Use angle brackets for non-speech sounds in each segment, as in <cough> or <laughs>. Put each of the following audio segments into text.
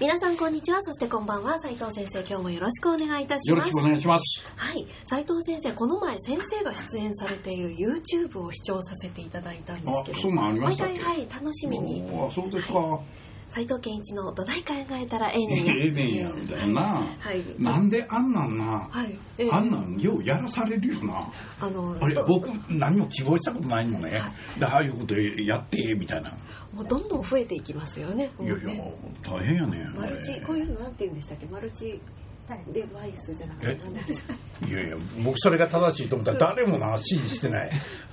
皆さんこんにちは。そしてこんばんは。斉藤先生今日もよろしくお願いいたします。よろしくお願いします。はい。斉藤先生この前先生が出演されている YouTube を視聴させていただいたんですけどあそんなんありました毎回はい楽しみに。おーそうですか斉藤健一の土台考えたらええねんや。ええねんやみたいな。はい。なんであんなんなはい、ええ。あんなんようやらされるよな。あのあれど僕何も希望したことないのね。でああいうことやってみたいな。もうどんどん増えていきますよね。いやいやも大変やねマルチこういうのなんて言うんでしたっけ？マルチデバイスじゃなくていやいや僕それが正しいと思ったら誰もな支持してない。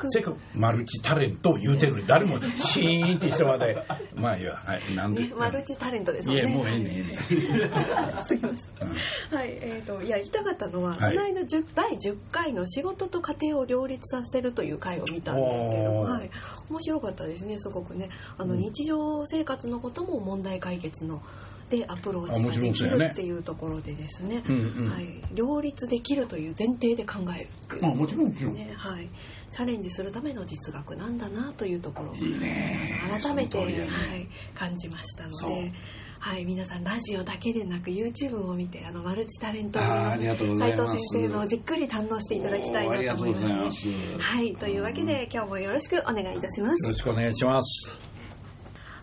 せっかくマルチタレントを言うてるのに誰もシーンってしてまで。まあいいやはいなんで、マルチタレントですもんね。いやもうええねんええねん。<laughs> すいません。はい、えー、といや言いたかったのは、はい。この間10第10回の仕事と家庭を両立させるという回を見たんですけど、はい、面白かったですねすごくね。あの、日常生活のことも問題解決のでアプローチができるっていうところでですね、うんうん。はい、両立できるという前提で考えるっていう。あもちろんもちろん、ねはい、チャレンジするための実学なんだなというところを改めて、ね。はい、感じましたので、はい、皆さんラジオだけでなく YouTube を見てあのマルチタレントの斉藤先生のをじっくり堪能していただきたいなと思いますす。はい、というわけで今日もよろしくお願いいたします。よろしくお願いします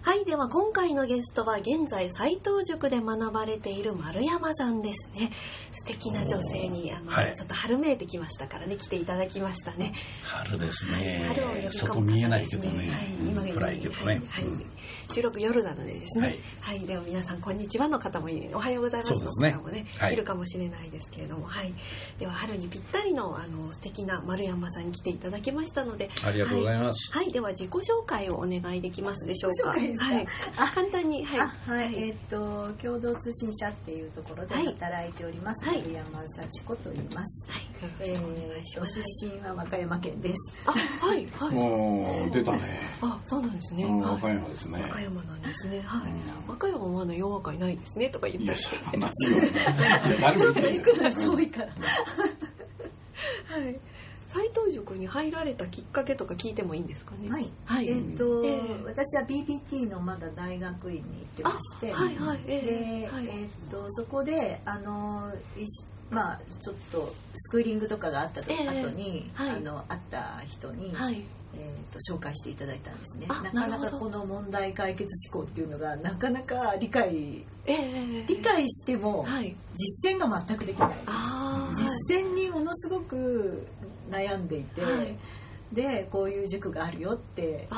はい、では今回のゲストは現在斉藤塾で学ばれている丸山さんですね。素敵な女性にあの、はい。ちょっと春めいてきましたからね来ていただきましたね。春ですね。春を呼び込む方です外見えないけどね、はい、今うん暗いけどね、はいはい。収録夜なのでですね。ははいい、でも皆さんこんにちはの方もいる、おはようございます。のそうですね。方もね、はい。いるかもしれないですけれども、はい。では春にぴったりのあの素敵な丸山さんに来ていただきましたので、ありがとうございます。はい、はい。では自己紹介をお願いできますでしょうか。ですか？はい。簡単に、はい。あはい、えっ、と共同通信社っていうところではい働いております、はい丸山幸子と言います。はい。よろえしくお願いしー、ごます。出身は和歌山県です。あ、はい、はい。もう出たねあ、そうなんですね。和歌山ですね和歌山なんですね。はい。うん和歌山はまだ洋和会ないですねとか言ったりいやそんなない <laughs> よいや誰も言ってない行くのが遠いから。はい。斉藤塾に入られたきっかけとか聞いてもいいんですかね？はい。はい。えっ、と、えー私は BBT のまだ大学院に行ってまして、あはいはいえーで、はいえっ、とそこであのいしまあちょっとスクーリングとかがあったと、えー後に、はいあの会った人に、はい。えー、と紹介していただいたんですねあなかなかこの問題解決思考っていうのがなかなか理解ええ理解してもはい。実践が全くできないああ。実践にものすごく悩んでいて、はい。でこういう塾があるよって教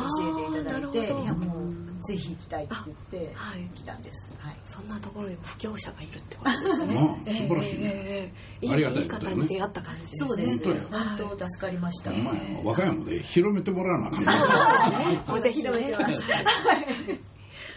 えていただいていやもうぜひ行きたいって言ってはい。来たんです、はい、そんなところにも布教者がいるってことですね。うん素晴らしいね。ええええありがたいいいこと出会った感じですね。そうです本当や本当助かりました、お前和歌山で広めてもらわなあかん <laughs> もうぜひね広めてます <laughs>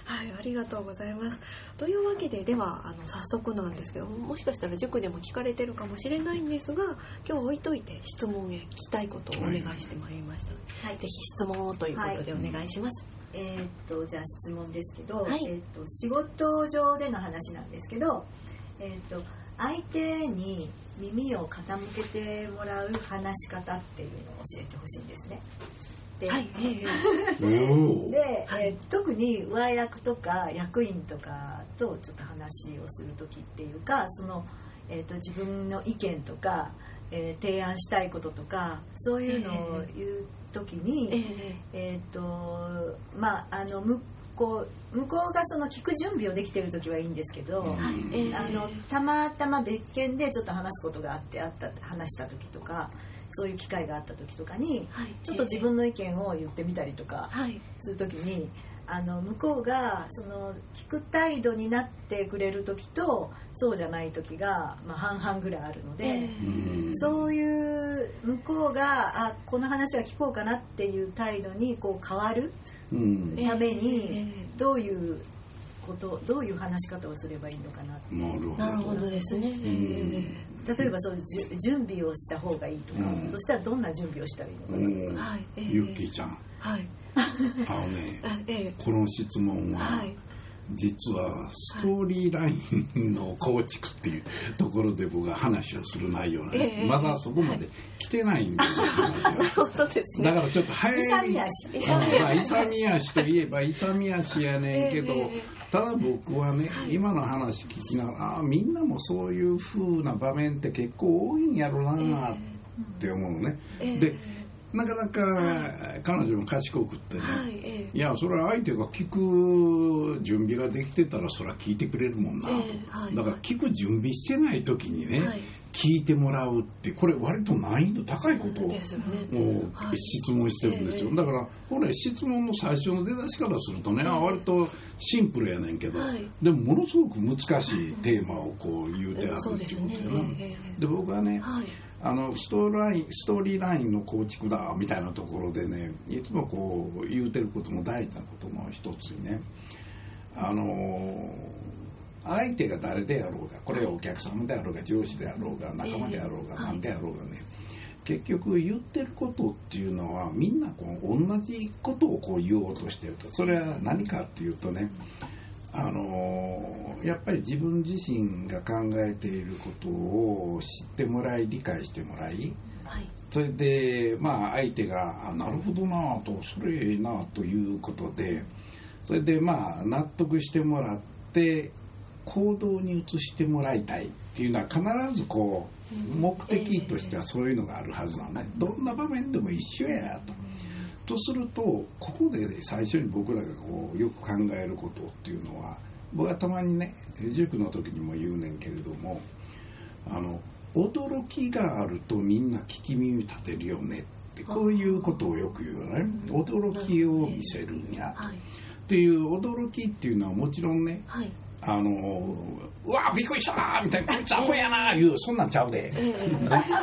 はい、ありがとうございます。というわけで、では、あの、早速なんですけど、もしかしたら塾でも聞かれてるかもしれないんですが、今日置いといて質問へ聞きたいことをお願いしてまいりました。はいぜひ質問をということでお願いします。えーっとじゃあ質問ですけど、はいえーっと仕事上での話なんですけど、えーっと相手に耳を傾けてもらう話し方っていうのを教えてほしいんですね。で,、はい、で、はい。えー特に上役とか役員とかとちょっと話をする時っていうかその、えーっと自分の意見とか、えー提案したいこととかそういうのを言う時に。えええー、とまああの向こう向こうがその聞く準備をできてる時はいいんですけど、うん。はい、ええ。あのたまたま別件でちょっと話すことがあってあった話した時とかそういう機会があった時とかにはい。ちょっと自分の意見を言ってみたりとかはい、する時にあの向こうがその聞く態度になってくれる時とそうじゃない時が、まあ、半々ぐらいあるので。ええ。うん。そういう向こうがあこの話は聞こうかなっていう態度にこう変わるうん。ええためにええどういうことどういう話し方をすればいいのかなって。なるほど。なるほどですね。例えばそう準備をした方がいいとか、うん。そしたらどんな準備をしたらいいのかな、うん。はいええ。ゆっきーちゃん。はい。あのねあええ。この質問は、はい。実はストーリーラインの構築っていう <laughs> ところで僕が話をする内容なんで、ええ。まだそこまで来てないんですよ。<laughs> だからちょっと早い。勇み足。勇み足といえば勇み足やねんけど、ええただ僕はね、今の話聞きながらあみんなもそういう風な場面って結構多いんやろなって思うのね、ええ。でなかなか彼女も賢くってね、はい。えいやそれは相手が聞く準備ができてたらそれは聞いてくれるもんな。と、ええはい。だから聞く準備してない時にね、はい。聞いてもらうってこれ割と難易度高いことを質問してるんですよ、ええだからこれ質問の最初の出だしからするとね、あ割とシンプルやねんけど、はい。でもものすごく難しいテーマをこう言うてあるってことやな、で僕はね、はい。あのストーリーラインストーリーラインの構築だみたいなところでねいつもこう言うてることの大事なことの一つにねあの相手が誰であろうがこれはお客様であろうが上司であろうが仲間であろうがええ何であろうがね結局言ってることっていうのはみんなこう同じことをこう言おうとしてると。それは何かっていうとねあのやっぱり自分自身が考えていることを知ってもらい理解してもらいはい。それでまあ相手が「あなるほどな」と「それええな」ということでそれでまあ納得してもらって行動に移してもらいたいっていうのは必ずこう目的としてはそういうのがあるはずなのねどんな場面でも一緒やと。とするとここで最初に僕らがこうよく考えることっていうのは僕はたまにね塾の時にも言うねんけれどもあの驚きがあるとみんな聞き耳立てるよねってこういうことをよく言うよね驚きを見せるんやはい。っていう驚きっていうのはもちろんねはい。あのうわびっくりしたなみたいなこいつアホやないうそんなんちゃうで。ええ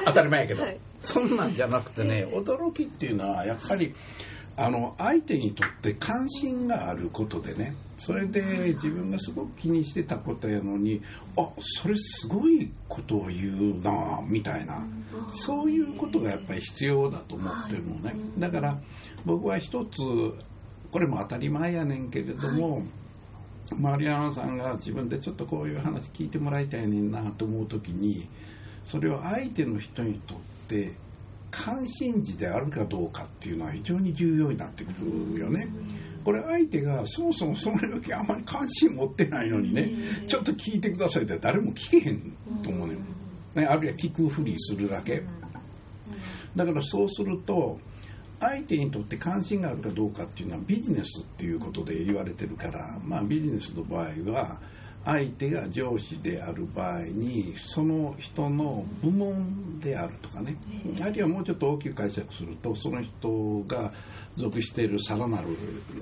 当たり前やけど、はい。そんなんじゃなくてね驚きっていうのはやっぱりあの相手にとって関心があることでねそれで自分がすごく気にしてたことやのにあそれすごいことを言うなみたいなそういうことがやっぱり必要だと思ってるのね。だから僕は一つこれも当たり前やねんけれども、マリアナさんが自分でちょっとこういう話聞いてもらいたいねんなと思う時にそれを相手の人にとって関心事であるかどうかっていうのは非常に重要になってくるよね。これ相手がそもそもその時あんまり関心持ってないのにね、ちょっと聞いてくださいって誰も聞けへんと思うね,、ねあるいは聞くふりするだけ。だからそうすると相手にとって関心があるかどうかっていうのはビジネスっていうことで言われてるから、まあ、ビジネスの場合は相手が上司である場合にその人の部門であるとかね。あるいはもうちょっと大きく解釈するとその人が属しているさらなる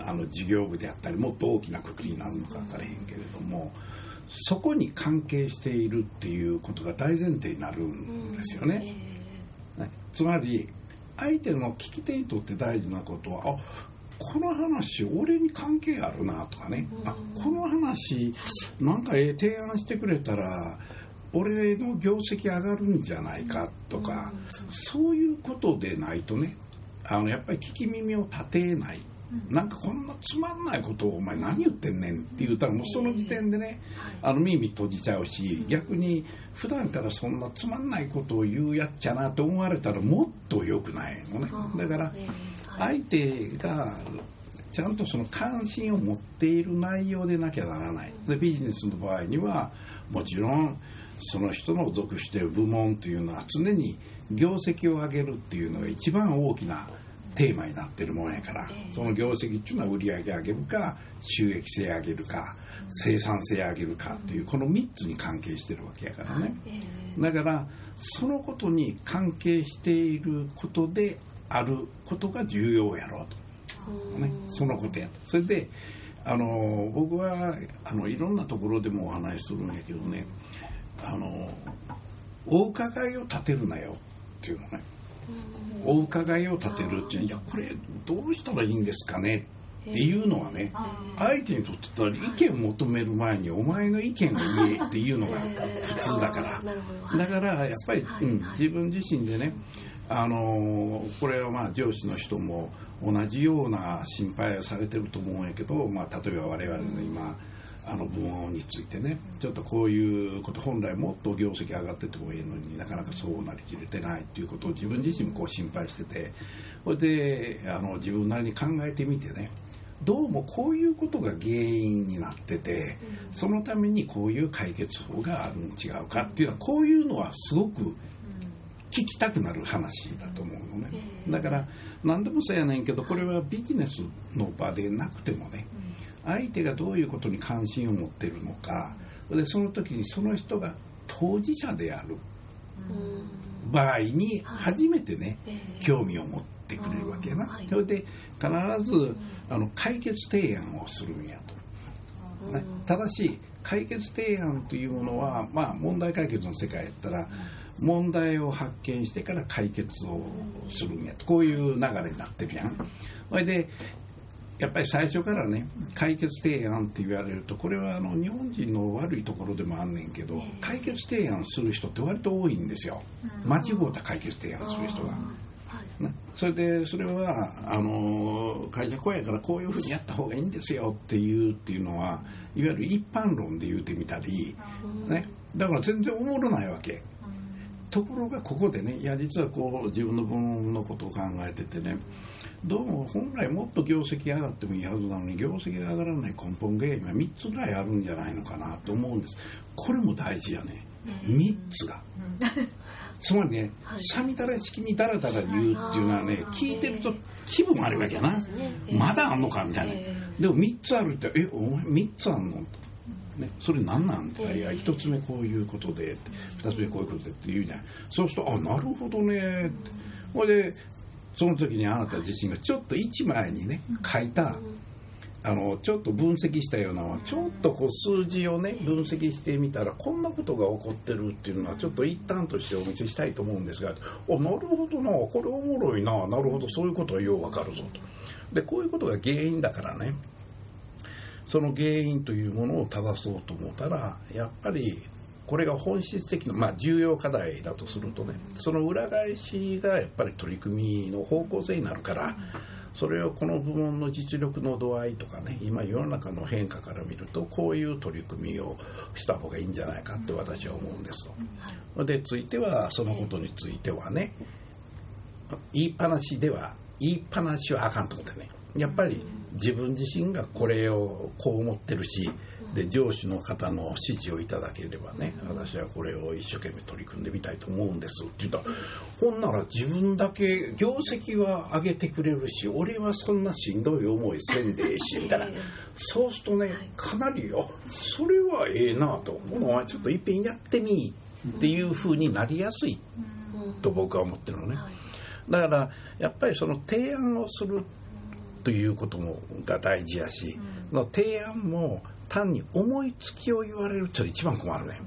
あの事業部であったりもっと大きなくくりになるのか分からへんけれどもそこに関係しているっていうことが大前提になるんですよね。ねつまり相手の聞き手にとって大事なことはあこの話俺に関係あるなとかね。あこの話なんかええ提案してくれたら俺の業績上がるんじゃないかとかそういうことでないとねあのやっぱり聞き耳を立てないなんかこんなつまんないことをお前何言ってんねんって言ったらもうその時点でねあの耳閉じちゃうし逆に普段からそんなつまんないことを言うやっちゃなと思われたらもっと良くないのね。だから相手がちゃんとその関心を持っている内容でなきゃならない。でビジネスの場合にはもちろんその人の属している部門というのは常に業績を上げるっていうのが一番大きなテーマになってるもんやから、その業績っていうのは売り上げ上げるか収益性上げるか生産性上げるかっていうこの3つに関係してるわけやからね、だからそのことに関係していることであることが重要やろうと、ね、そのことやと。それであの僕はあのいろんなところでもお話しするんやけどねあのお伺いを立てるなよっていうのねお伺いを立てるっていういやこれどうしたらいいんですかね？っていうのはね相手にとって意見求める前にお前の意見を言えっていうのが普通だから。だからやっぱり、うん、自分自身でねあのこれはまあ上司の人も同じような心配をされてると思うんやけど、まあ、例えば我々の今あの部門についてね。ちょっとこういうこと本来もっと業績上がっててもいいのになかなかそうなりきれてないっていうことを自分自身もこう心配してて。それであの自分なりに考えてみてね。どうもこういうことが原因になっててそのためにこういう解決法があるに違うかっていうのはこういうのはすごく聞きたくなる話だと思うのね。だから何でもそうやねんけどこれはビジネスの場でなくてもね相手がどういうことに関心を持ってるのかでその時にその人が当事者である場合に初めてね興味を持ってくれるわけやな。それで必ずあの解決提案をするんやと。ね、ただし解決提案というものは、まあ、問題解決の世界やったら問題を発見してから解決をするんやと。こういう流れになってるやん。それでやっぱり最初からね解決提案って言われるとこれはあの日本人の悪いところでもあんねんけど解決提案する人って割と多いんですよ。間違うた解決提案する人が。ね、それでそれはあの会社公やからこういうふうにやった方がいいんですよっていうっていうのはいわゆる一般論で言うてみたり、ね、だから全然おもろないわけ。ところがここでねいや実はこう自分の分のことを考えててねどうも本来もっと業績上がってもいいはずなのに業績が上がらない根本原因は3つぐらいあるんじゃないのかなと思うんです。これも大事やね。3つが。つまりね、<laughs> さみだら式にだらだら言うっていうのはね、聞いてると気分悪いわけやな。まだあんのかみたいな。でも3つあるって、え、お前3つあんの？ね、それ何なん？ったら、いや、一つ目こういうことで、二つ目こういうことでって言うじゃん。そうすると、あ、なるほどねって。ほいで、その時にあなた自身がちょっと一枚にね、書いた、あの、ちょっと分析したようなちょっとこう数字をね、分析してみたら、こんなことが起こってるっていうのは、ちょっと一旦としてお見せしたいと思うんですが、あ、なるほどな、これおもろいな、なるほど、そういうことはようわかるぞと。で、こういうことが原因だからね、その原因というものを正そうと思ったらやっぱりこれが本質的な、まあ、重要課題だとするとねその裏返しがやっぱり取り組みの方向性になるからそれをこの部門の実力の度合いとかね今世の中の変化から見るとこういう取り組みをした方がいいんじゃないかって私は思うんですと。でついてはそのことについてはね言いっぱなしでは言いっぱなしはあかんと思ってねやっぱり自分自身がこれをこう思ってるしで上司の方の指示をいただければね私はこれを一生懸命取り組んでみたいと思うんです。って言ったらほんなら自分だけ業績は上げてくれるし俺はそんなしんどい思いせんでええしみたいな。そうするとねかなりよそれはええなと。お前ちょっといっぺんやってみっていうふうになりやすいと僕は思ってるのね。だからやっぱりその提案をするということもが大事やし、うん、の提案も単に思いつきを言われるって一番困るね。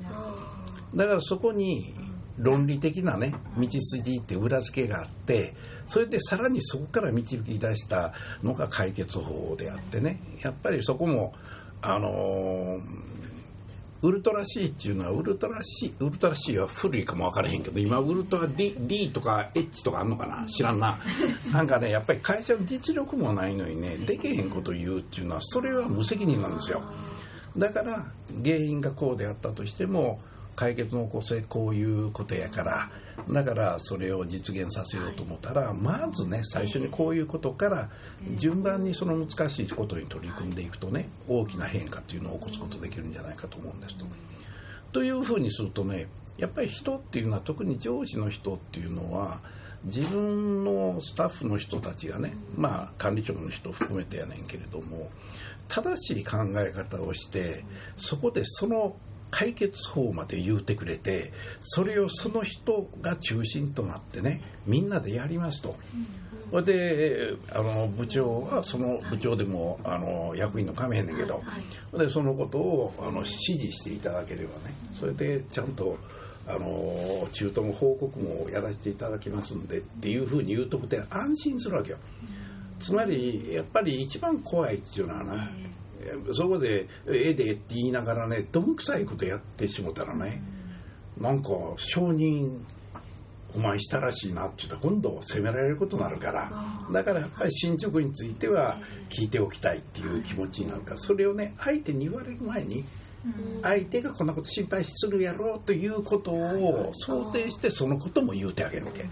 だからそこに論理的なね道筋って裏付けがあってそれでさらにそこから導き出したのが解決法であってね。やっぱりそこもあのーウルトラ C っていうのはウルトラ C ウルトラ C は古いかも分からへんけど今ウルトラ D, D とか H とかあんのかな？知らんな。なんかねやっぱり会社の実力もないのにねできへんこと言うっていうのはそれは無責任なんですよ。だから原因がこうであったとしても解決の起こせこういうことやからだからそれを実現させようと思ったら、まずね最初にこういうことから順番にその難しいことに取り組んでいくとね大きな変化っていうのを起こすことできるんじゃないかと思うんですと。というふうにするとねやっぱり人っていうのは特に上司の人っていうのは自分のスタッフの人たちがねまあ管理職の人含めてやねんけれども正しい考え方をしてそこでその解決法まで言うてくれてそれをその人が中心となってねみんなでやりますと。それであの部長はその部長でもあの役員のかめへんねんけど、でそのことをあの指示していただければねそれでちゃんとあの中途も報告もやらせていただきますんでっていうふうに言うとくて安心するわけよ。つまりやっぱり一番怖いっていうのはな、そこで「ええで」って言いながらねどんくさいことやってしもたらね、なんか承認お前したらしいなって言ったら今度責められることになるからだからやっぱり進捗については聞いておきたいっていう気持ちになるからそれをね相手に言われる前に相手がこんなこと心配するやろうということを想定してそのことも言うてあげるわけ。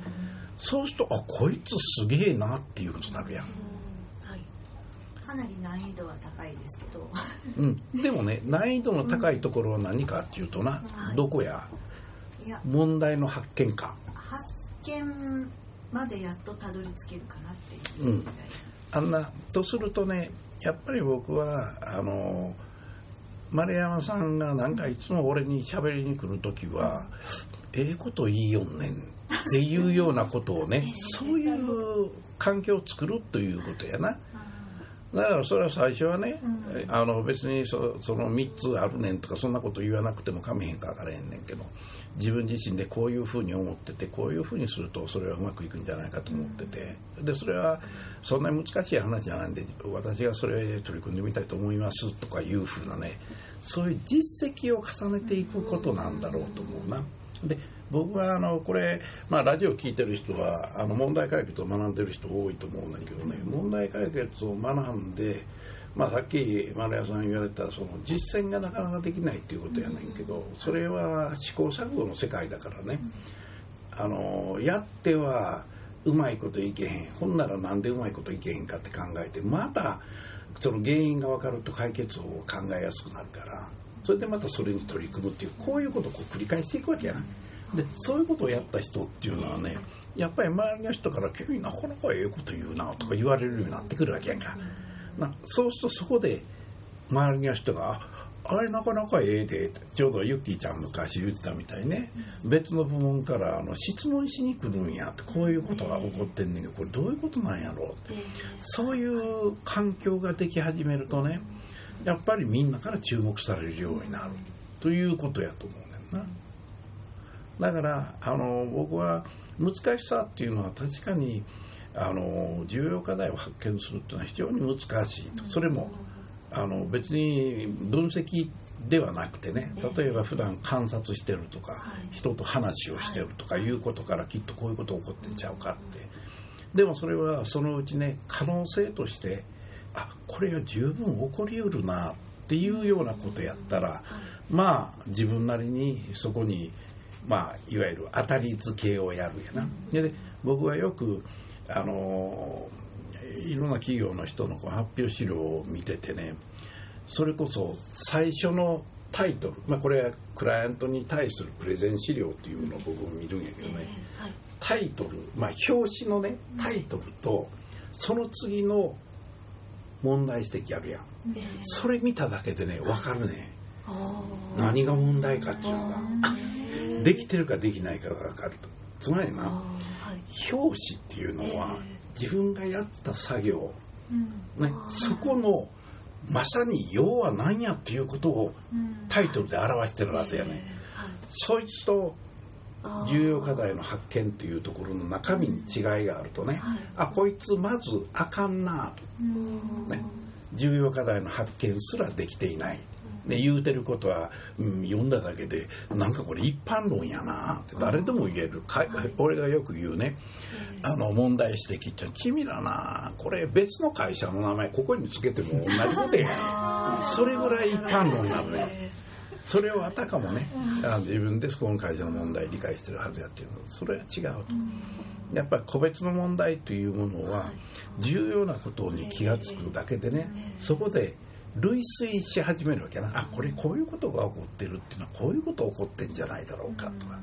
そうするとあこいつすげえなっていうことになるやん。かなり難易度は高いですけど、うん、でもね難易度の高いところは何かっていうとな、うん、どこやいや。問題の発見か。発見までやっとたどり着けるかなっていう、うん、あんなとするとねやっぱり僕はあの丸山さんがなんかいつも俺に喋りに来る時は「ええこと言いよんねん」っていうようなことをね <laughs> そういう環境を作るということやな。だからそれは最初はね、うん、あの別にそその3つあるねんとかそんなこと言わなくてもかめへんか分からへんねんけど自分自身でこういうふうに思っててこういうふうにするとそれはうまくいくんじゃないかと思っててでそれはそんなに難しい話じゃないんで私がそれ取り組んでみたいと思いますとかいうふうなねそういう実績を重ねていくことなんだろうと思うな。で僕はあのこれ、まあ、ラジオ聞いてる人はあの問題解決を学んでる人多いと思うんだけどね問題解決を学んで、まあ、さっき丸屋さん言われたその実践がなかなかできないっていうことやねんけどそれは試行錯誤の世界だからね。あのやってはうまいこといけへん。ほんならなんでうまいこといけへんかって考えてまたその原因が分かると解決法を考えやすくなるから。それでまたそれに取り組むっていうこういうことをこう繰り返していくわけやな。でそういうことをやった人っていうのはねやっぱり周りの人から「君なかなかええこと言うな」とか言われるようになってくるわけやんか。なそうするとそこで周りの人が「あれなかなかええで」ちょうどユッキーちゃん昔言ってたみたいね別の部門からあの質問しに来るんやってこういうことが起こってんねんけどこれどういうことなんやろうってそういう環境ができ始めるとねやっぱりみんなから注目されるようになるということやと思うねんな。だからあの僕は難しさっていうのは確かにあの重要課題を発見するっていうのは非常に難しいと。それもあの別に分析ではなくてね例えば普段観察してるとか人と話をしてるとかい。うことからきっとこういうこと起こってんちゃうかって。でもそれはそのうちね可能性としてあこれが十分起こりうるなっていうようなことやったらまあ自分なりにそこにまあ、いわゆる当たり付けをやるやな。で僕はよくあのいろんな企業の人の発表資料を見ててねそれこそ最初のタイトル、まあ、これはクライアントに対するプレゼン資料っていうのを僕も見るんやけどね、はい、タイトル、まあ、表紙のねタイトルとその次の問題指摘あるやん、それ見ただけでね分かるね。何が問題かっていうのが。できてるかできないかが分かると。つまりな、はい、表紙っていうのは、自分がやった作業、ね、そこのまさに要は何やっていうことをタイトルで表してるはずやね、そいつと重要課題の発見っていうところの中身に違いがあるとね、あこいつまずあかんな。と、ね、重要課題の発見すらできていない。ね、言うてることは、うん、読んだだけでなんかこれ一般論やな。って誰でも言える。か俺がよく言うね。あの問題指摘って君らなこれ別の会社の名前ここにつけても同じことやそれぐらい一般論なのねそれをあたかもね自分でそこの会社の問題理解してるはずやっていうの。それは違うと。やっぱり個別の問題というものは重要なことに気が付くだけでねそこで類推し始めるわけな。あこれこういうことが起こってるっていうのはこういうこと起こってんじゃないだろうかとか。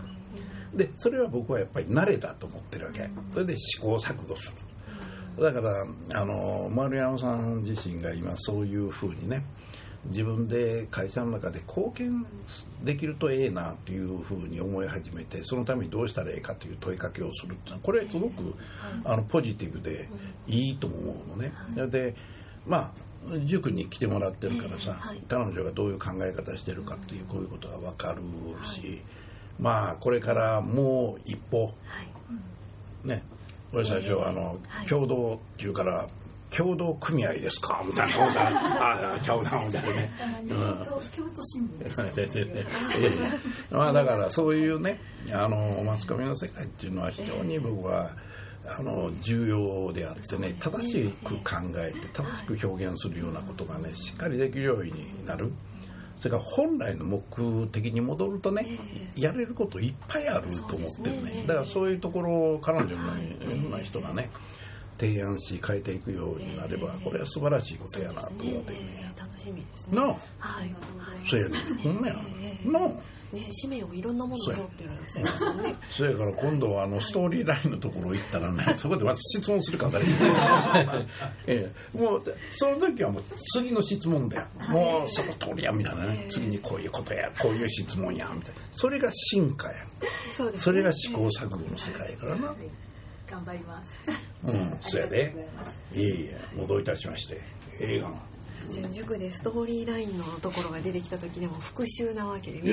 でそれは僕はやっぱり慣れだと思ってるわけ。それで試行錯誤する。だからあの丸山さん自身が今そういうふうにね自分で会社の中で貢献できるとええなというふうに思い始めてそのためにどうしたらええかという問いかけをするっていうのはこれすごくあのポジティブでいいと思うのね。でまあ塾に来てもらってるからさ、彼女がどういう考え方してるかっていうこういうことが分かるし、はい、まあこれからもう一歩、はい、ね。俺最初、あの共同っていうから共同組合ですか？みたいな。ことああちゃうなみたいなね、うん。京都新聞ですねええ。まあだからそういうねあのマスコミの世界っていうのは非常に僕はあの重要であってね正しく考えて正しく表現するようなことがねしっかりできるようになる。それから本来の目的に戻るとねやれることいっぱいあると思ってるね。だからそういうところを彼女のような人がね提案し変えていくようになればこれは素晴らしいことやなと思ってるね楽しみですね。なあはい。そうやねほんまやなあね、使命をいろんなもの背負ってらっしゃいますよね。そやから今度はあのストーリーラインのところ行ったらね、そこで私質問するからね。<laughs> ええ、もう、その時はもう次の質問だよ。もうその通りや、みたいなね。次にこういうことや、こういう質問や、みたいな。それが進化や。そうです、ね。それが試行錯誤の世界やからな。頑張りますうん、そうやで。いえいえ、戻いたしまして。映画の。じゃあ塾でストーリーラインのところが出てきた時でも復習なわけで教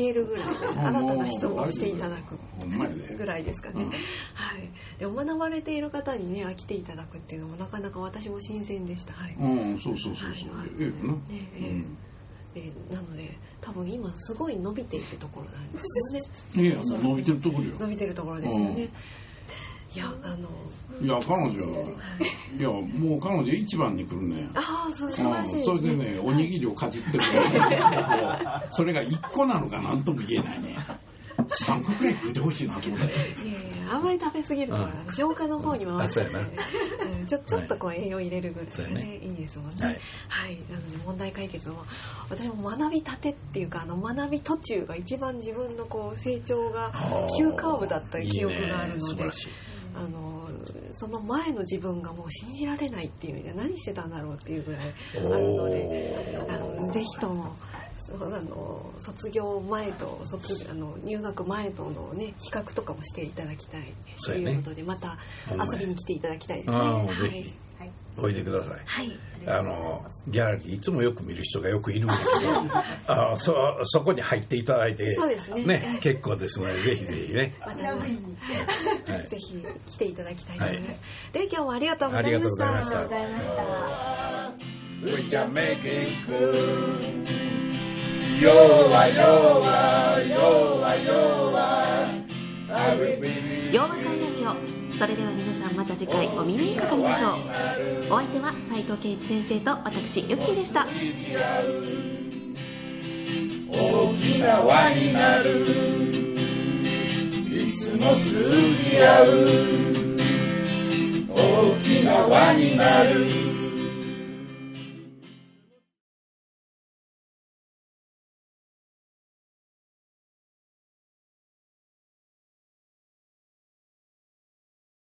えるぐらいで新たな質問をしていただく。ぐらいですかね、うんはいでも学ばれている方にね来ていただくっていうのもなかなか私も新鮮でしたはい、うん、そうそうそうそう。ええよな。ねえええーなので多分今すごい伸びているところなんですよねいや、伸びてるところよ。伸びてるところですよね、いやあのいや、彼女は、い。や、もう彼女一番に来るね。ああ素晴らしいそれでね、おにぎりをかじってるから、<laughs> それが1個なのかなんとも言えないね。3個くらい食ってほしいなと思って。いやいやあんまり食べ過ぎるとうん消化の方に回して、うやな。うんちょちょっとこう栄養入れるぐらいがねそうやね。いいですもんね。ははい。い、なので問題解決も私も学びたてっていうかあの学び途中が一番自分のこう成長が急カーブだった記憶があるので。いいね。素晴らしい。あのその前の自分がもう信じられないっていう意味で何してたんだろうっていうぐらいあるのであのぜひともあの卒業前と卒あの入学前とのね比較とかもしていただきたいということでまたほんまや遊びに来ていただきたいですね。はいおいでください。はいあの、ギャラリー、いつもよく見る人がよくいるんだけど、<laughs> あそ、そこに入っていただいて、そうですね結構ですので、ぜひぜひね。またねはいぜひ来ていただきたいと思います。はいで今日もありがとうございまありがとうございましたありがとうございました We can make it cool. Yoa, yoa, yoa, yoa. 洋和会ラジオそれでは皆さんまた次回お耳にかかりましょう。お相手は斉藤圭一先生と私ユッキーでした。大きな輪になるいつも通じ合う大きな輪になる。